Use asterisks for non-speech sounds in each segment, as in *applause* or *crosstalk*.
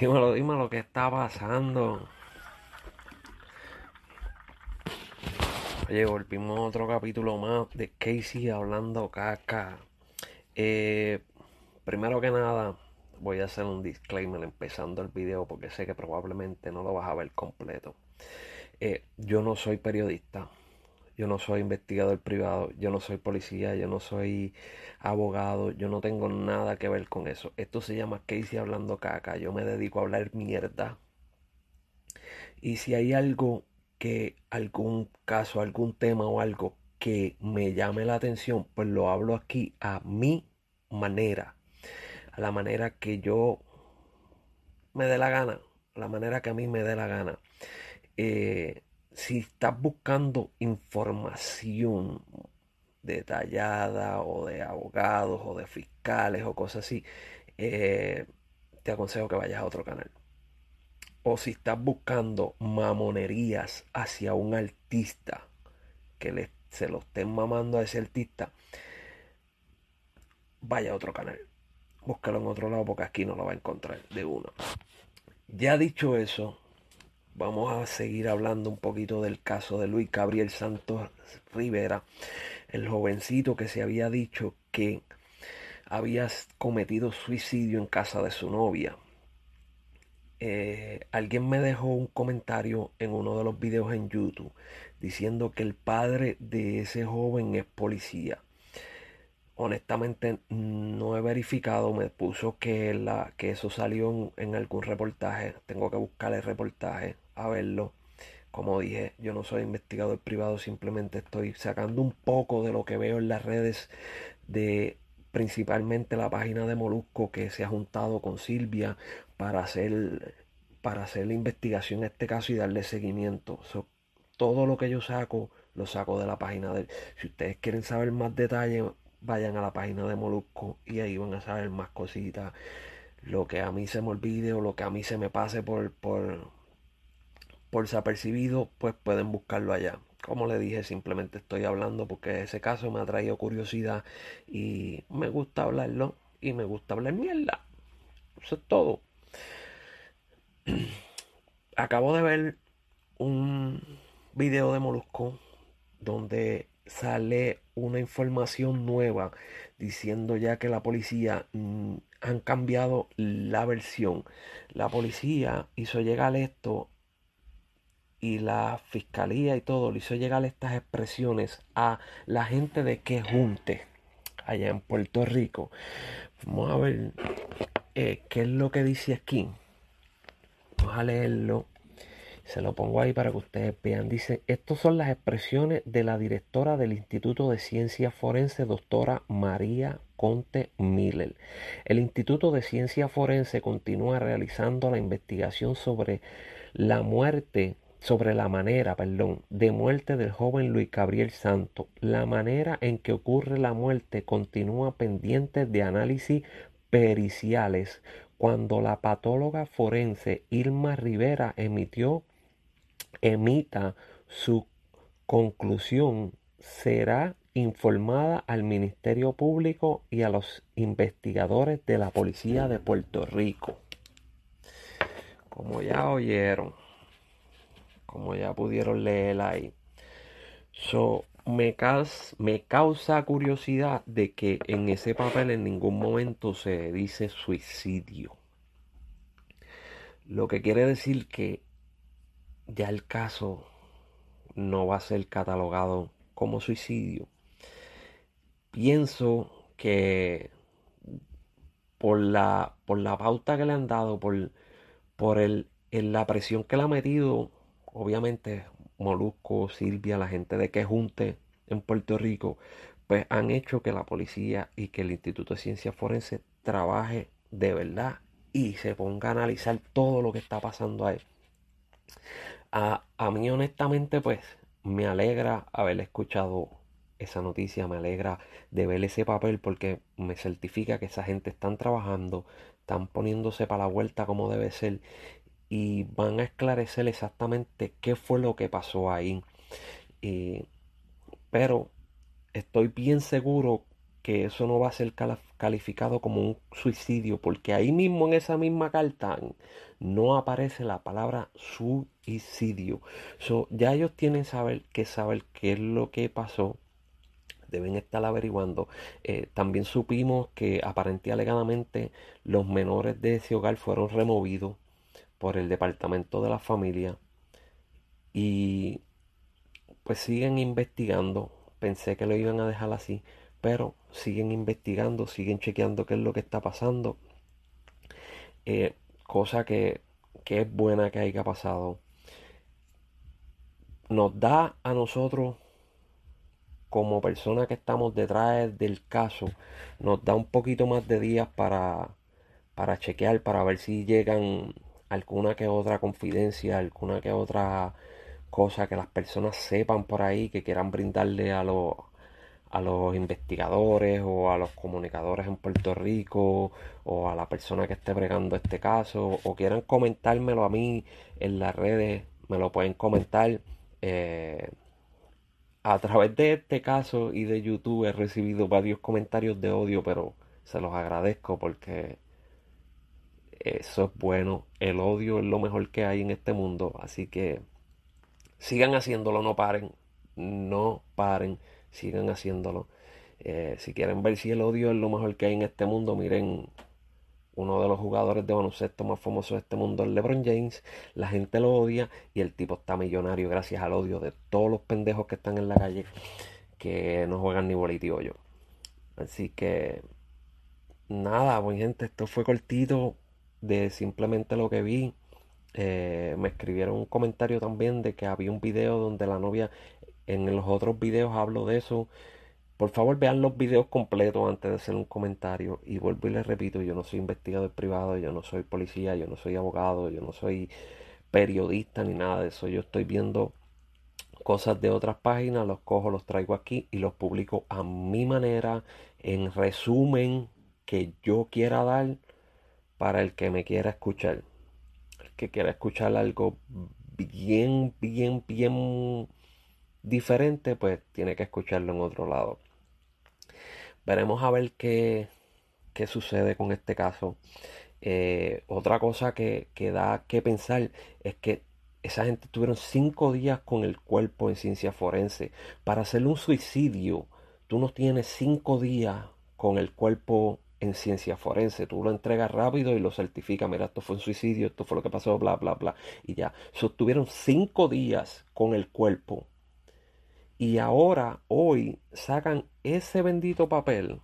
Dímelo, dímelo, ¿qué está pasando? Oye, volvimos a otro capítulo más de Casey hablando caca. Eh, primero que nada, voy a hacer un disclaimer empezando el video porque sé que probablemente no lo vas a ver completo. Eh, yo no soy periodista, yo no soy investigador privado, yo no soy policía, yo no soy abogado, yo no tengo nada que ver con eso. Esto se llama Casey hablando caca, yo me dedico a hablar mierda. Y si hay algo que, algún caso, algún tema o algo que me llame la atención, pues lo hablo aquí a mi manera, a la manera que yo me dé la gana, a la manera que a mí me dé la gana. Eh, si estás buscando información detallada o de abogados o de fiscales o cosas así, eh, te aconsejo que vayas a otro canal. O si estás buscando mamonerías hacia un artista, que se lo estén mamando a ese artista, vaya a otro canal. Búscalo en otro lado porque aquí no lo va a encontrar de uno. Ya dicho eso, vamos a seguir hablando un poquito del caso de Luis Gabriel Santos Rivera, el jovencito que se había dicho que había cometido suicidio en casa de su novia. Eh, alguien me dejó un comentario en uno de los videos en YouTube diciendo que el padre de ese joven es policía. Honestamente no he verificado, me puso que, la, que eso salió en, en algún reportaje. Tengo que buscar el reportaje a verlo. Como dije, yo no soy investigador privado, simplemente estoy sacando un poco de lo que veo en las redes de principalmente la página de Molusco que se ha juntado con Silvia para hacer para hacer la investigación en este caso y darle seguimiento. todo lo que yo saco lo saco de la página de. Si ustedes quieren saber más detalles, vayan a la página de Molusco y ahí van a saber más cositas. Lo que a mí se me olvide o lo que a mí se me pase por, por, por desapercibido, pues pueden buscarlo allá. Como le dije, simplemente estoy hablando porque ese caso me ha traído curiosidad y me gusta hablarlo y me gusta hablar mierda. Eso es todo. *clears throat* Acabo de ver un video de Molusco donde sale una información nueva diciendo ya que la policía mm, han cambiado la versión. La policía hizo llegar esto y la fiscalía y todo le hizo llegar estas expresiones a la gente de que junte allá en Puerto Rico. Vamos a ver eh, qué es lo que dice aquí. Vamos a leerlo. Se lo pongo ahí para que ustedes vean. Dice, estas son las expresiones de la directora del Instituto de Ciencia Forense, doctora María Conte Miller. El Instituto de Ciencia Forense continúa realizando la investigación sobre la muerte sobre la manera, perdón, de muerte del joven Luis Gabriel Santo. La manera en que ocurre la muerte continúa pendiente de análisis periciales. Cuando la patóloga forense Irma Rivera emitió, emita su conclusión, será informada al Ministerio Público y a los investigadores de la Policía de Puerto Rico. Como ya oyeron, como ya pudieron leer ahí. So, me, me causa curiosidad de que en ese papel en ningún momento se dice suicidio. Lo que quiere decir que ya el caso no va a ser catalogado como suicidio. Pienso que por la, por la pauta que le han dado, por, por el, la presión que le ha metido obviamente Molusco, Silvia, la gente de que junte en Puerto Rico, pues han hecho que la policía y que el Instituto de Ciencias Forense trabaje de verdad y se ponga a analizar todo lo que está pasando ahí. A, a mí honestamente pues me alegra haber escuchado esa noticia, me alegra de ver ese papel porque me certifica que esa gente están trabajando, están poniéndose para la vuelta como debe ser y van a esclarecer exactamente qué fue lo que pasó ahí. pero estoy bien seguro que eso no va a ser calificado como un suicidio, porque ahí mismo en esa misma carta no aparece la palabra suicidio. ya ellos tienen que saber qué es lo que pasó. Deben estar averiguando. Eh, también supimos que aparentemente alegadamente los menores de ese hogar fueron removidos por el departamento de la familia y pues siguen investigando. Pensé que lo iban a dejar así, pero siguen investigando, siguen chequeando qué es lo que está pasando. Eh, cosa que, que es buena que haya pasado. Nos da a nosotros, como personas que estamos detrás del caso, nos da un poquito más de días para, para chequear, para ver si llegan alguna que otra confidencia, alguna que otra cosa que las personas sepan por ahí, que quieran brindarle a los a los investigadores o a los comunicadores en Puerto Rico o a la persona que esté bregando este caso o quieran comentármelo a mí en las redes, me lo pueden comentar. Eh, a través de este caso y de YouTube he recibido varios comentarios de odio, pero se los agradezco porque eso es bueno. El odio es lo mejor que hay en este mundo, así que sigan haciéndolo, no paren, no paren sigan haciéndolo. Eh, si quieren ver si el odio es lo mejor que hay en este mundo, miren uno de los jugadores de baloncesto más famosos de este mundo, el LeBron James. La gente lo odia y el tipo está millonario gracias al odio de todos los pendejos que están en la calle que no juegan ni bolito y Así que nada, buen gente, esto fue cortito de simplemente lo que vi. Eh, me escribieron un comentario también de que había un video donde la novia en los otros videos hablo de eso. Por favor vean los videos completos antes de hacer un comentario. Y vuelvo y les repito, yo no soy investigador privado, yo no soy policía, yo no soy abogado, yo no soy periodista ni nada de eso. Yo estoy viendo cosas de otras páginas, los cojo, los traigo aquí y los publico a mi manera, en resumen que yo quiera dar para el que me quiera escuchar. El que quiera escuchar algo bien, bien, bien diferente, pues tiene que escucharlo en otro lado. Veremos a ver qué, qué sucede con este caso. Eh, otra cosa que, que, da que pensar es que esa gente tuvieron cinco días con el cuerpo en ciencia forense. Para hacer un suicidio, tú no tienes cinco días con el cuerpo en ciencia forense. Tú lo entregas rápido y lo certificas. Mira, esto fue un suicidio, esto fue lo que pasó, bla, bla, bla. Y ya. Sostuvieron cinco días con el cuerpo y ahora, hoy, sacan ese bendito papel.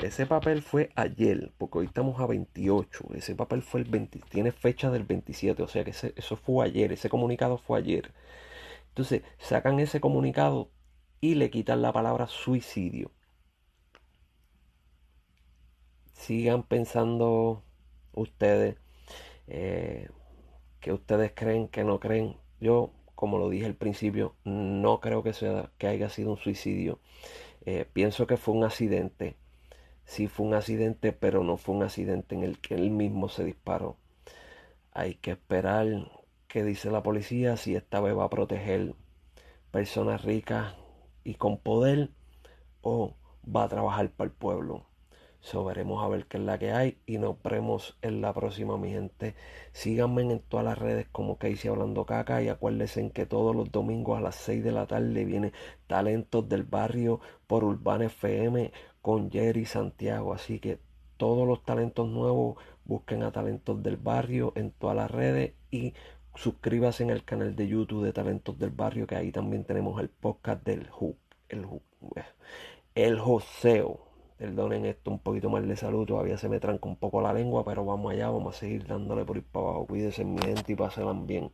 ese papel fue ayer, porque hoy estamos a 28. Ese papel fue el 20, tiene fecha del 27, o sea que eso fue ayer, ese comunicado fue ayer. Entonces, sacan ese comunicado y le quitan la palabra suicidio. Sigan pensando ustedes eh, que ustedes creen, que no creen. Yo como lo dije al principio, no creo que, sea, que haya sido un suicidio. Eh, pienso que fue un accidente. Sí fue un accidente, pero no fue un accidente en el que él mismo se disparó. Hay que esperar qué dice la policía si esta vez va a proteger personas ricas y con poder o va a trabajar para el pueblo. So, veremos a ver qué es la que hay y nos vemos en la próxima, mi gente. Síganme en todas las redes como Casey Hablando Caca y acuérdense en que todos los domingos a las 6 de la tarde viene Talentos del Barrio por Urbana FM con Jerry Santiago. Así que todos los talentos nuevos busquen a Talentos del Barrio en todas las redes y suscríbase en el canal de YouTube de Talentos del Barrio que ahí también tenemos el podcast del Hook, el, el Joseo. Perdonen esto un poquito más de salud, todavía se me tranca un poco la lengua, pero vamos allá, vamos a seguir dándole por ir para abajo. Cuídense mi gente y pásenla bien.